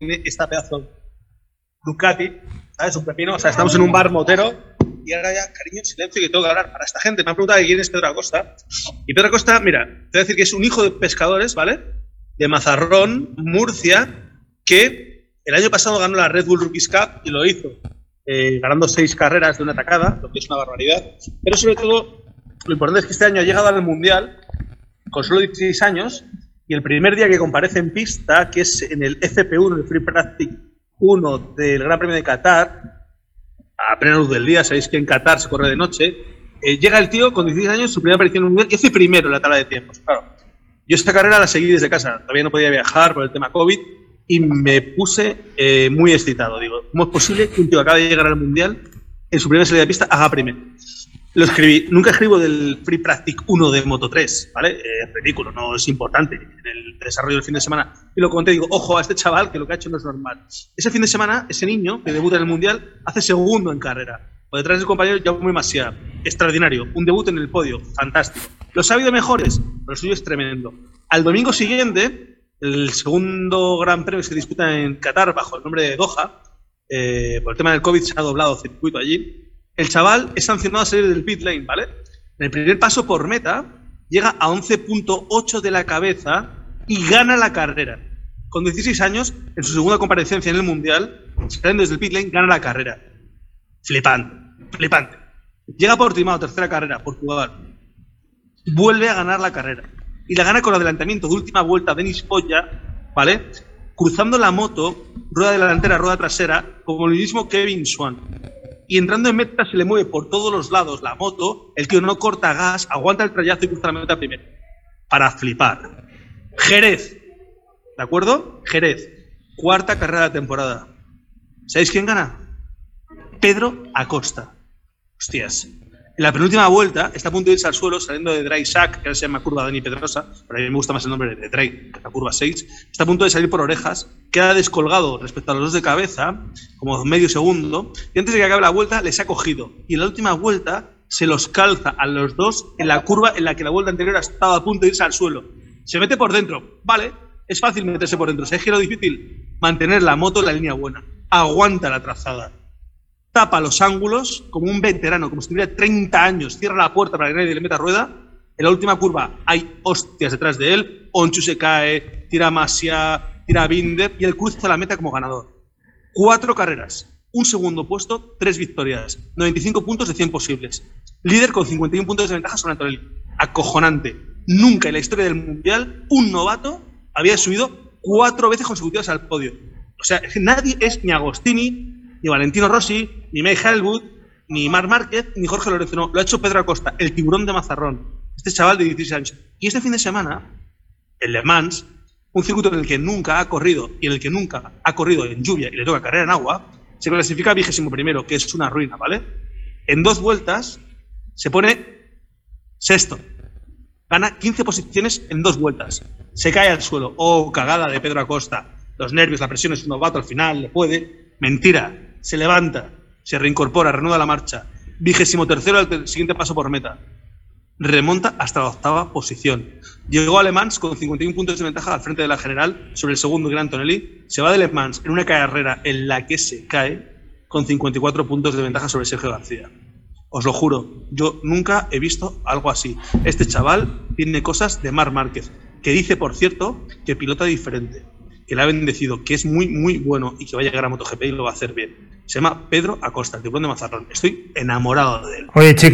tiene esta pedazo Ducati, ¿sabes? Un pepino. O sea, estamos en un bar motero y ahora ya, cariño, silencio, que tengo que hablar para esta gente. Me han preguntado quién es Pedro Acosta. Y Pedro Acosta, mira, te voy a decir que es un hijo de pescadores, ¿vale? De Mazarrón, Murcia, que el año pasado ganó la Red Bull Rookies Cup y lo hizo eh, ganando seis carreras de una tacada, lo que es una barbaridad. Pero sobre todo, lo importante es que este año ha llegado al Mundial con solo 16 años y el primer día que comparece en pista, que es en el FP1, el Free Practice 1 del Gran Premio de Qatar, a plena luz del día, sabéis que en Qatar se corre de noche, eh, llega el tío con 16 años, su primera aparición en un Mundial, y hace primero en la tabla de tiempos. Claro, yo esta carrera la seguí desde casa, todavía no podía viajar por el tema COVID, y me puse eh, muy excitado. Digo, ¿cómo es posible que un tío acaba de llegar al Mundial, en su primera salida de pista, haga primero? Lo escribí. Nunca escribo del Free Practice 1 de Moto 3, ¿vale? Eh, es ridículo, no es importante en el desarrollo del fin de semana. Y lo conté, digo, ojo a este chaval que lo que ha hecho no es normal. Ese fin de semana, ese niño que debuta en el Mundial, hace segundo en carrera. Por detrás del compañero muy Masia. Extraordinario. Un debut en el podio. Fantástico. ¿Los ha habido mejores? Pero lo suyo es tremendo. Al domingo siguiente, el segundo gran premio que se disputa en Qatar bajo el nombre de Doha, eh, por el tema del COVID se ha doblado circuito allí. El chaval es sancionado a salir del pit lane, ¿vale? En el primer paso por meta, llega a 11.8 de la cabeza y gana la carrera. Con 16 años, en su segunda comparecencia en el Mundial, saliendo desde el pit lane, gana la carrera. Flipante, flipante. Llega por Timao, tercera carrera, Portugal. Vuelve a ganar la carrera y la gana con adelantamiento de última vuelta Denis Polla, ¿vale? Cruzando la moto, rueda delantera, rueda trasera, como el mismo Kevin Swan. Y entrando en meta se le mueve por todos los lados la moto, el tío no corta gas, aguanta el trayazo y cruza la meta primero. Para flipar. Jerez, ¿de acuerdo? Jerez, cuarta carrera de temporada. ¿Sabéis quién gana? Pedro Acosta. Hostias, en la penúltima vuelta está a punto de irse al suelo saliendo de Dry Sack, que se llama curva Dani Pedrosa, pero a mí me gusta más el nombre de Dry, la curva 6. Está a punto de salir por orejas, queda descolgado respecto a los dos de cabeza, como medio segundo, y antes de que acabe la vuelta les ha cogido. Y en la última vuelta se los calza a los dos en la curva en la que la vuelta anterior ha estado a punto de irse al suelo. Se mete por dentro, vale, es fácil meterse por dentro. ¿Sabes qué es lo difícil? Mantener la moto en la línea buena. Aguanta la trazada tapa los ángulos como un veterano, como si tuviera 30 años, cierra la puerta para que nadie le meta rueda. En la última curva hay hostias detrás de él, Onchu se cae, tira Masia, tira Binder y él cruza la meta como ganador. Cuatro carreras, un segundo puesto, tres victorias, 95 puntos de 100 posibles. Líder con 51 puntos de ventaja sobre Antonelli. Acojonante. Nunca en la historia del Mundial un novato había subido cuatro veces consecutivas al podio. O sea, nadie es ni Agostini, ni Valentino Rossi, ni May Helwood, ni Marc Márquez, ni Jorge Lorenzo. No, lo ha hecho Pedro Acosta, el tiburón de Mazarrón. Este chaval de 16 años. Y este fin de semana, en Le Mans, un circuito en el que nunca ha corrido y en el que nunca ha corrido en lluvia y le toca carrera en agua, se clasifica vigésimo primero, que es una ruina, ¿vale? En dos vueltas se pone sexto. Gana 15 posiciones en dos vueltas. Se cae al suelo. Oh, cagada de Pedro Acosta. Los nervios, la presión es un novato al final, le puede. Mentira se levanta, se reincorpora, renueva la marcha. Vigésimo tercero al siguiente paso por meta. Remonta hasta la octava posición. Llegó a Le Mans con 51 puntos de ventaja al frente de la general sobre el segundo Gran Tonelli. Se va de Le Mans en una carrera en la que se cae con 54 puntos de ventaja sobre Sergio García. Os lo juro, yo nunca he visto algo así. Este chaval tiene cosas de Mar Márquez, que dice, por cierto, que pilota diferente que le ha bendecido, que es muy, muy bueno y que va a llegar a MotoGP y lo va a hacer bien. Se llama Pedro Acosta, el tiburón de Mazarrón. Estoy enamorado de él. Oye, chicos.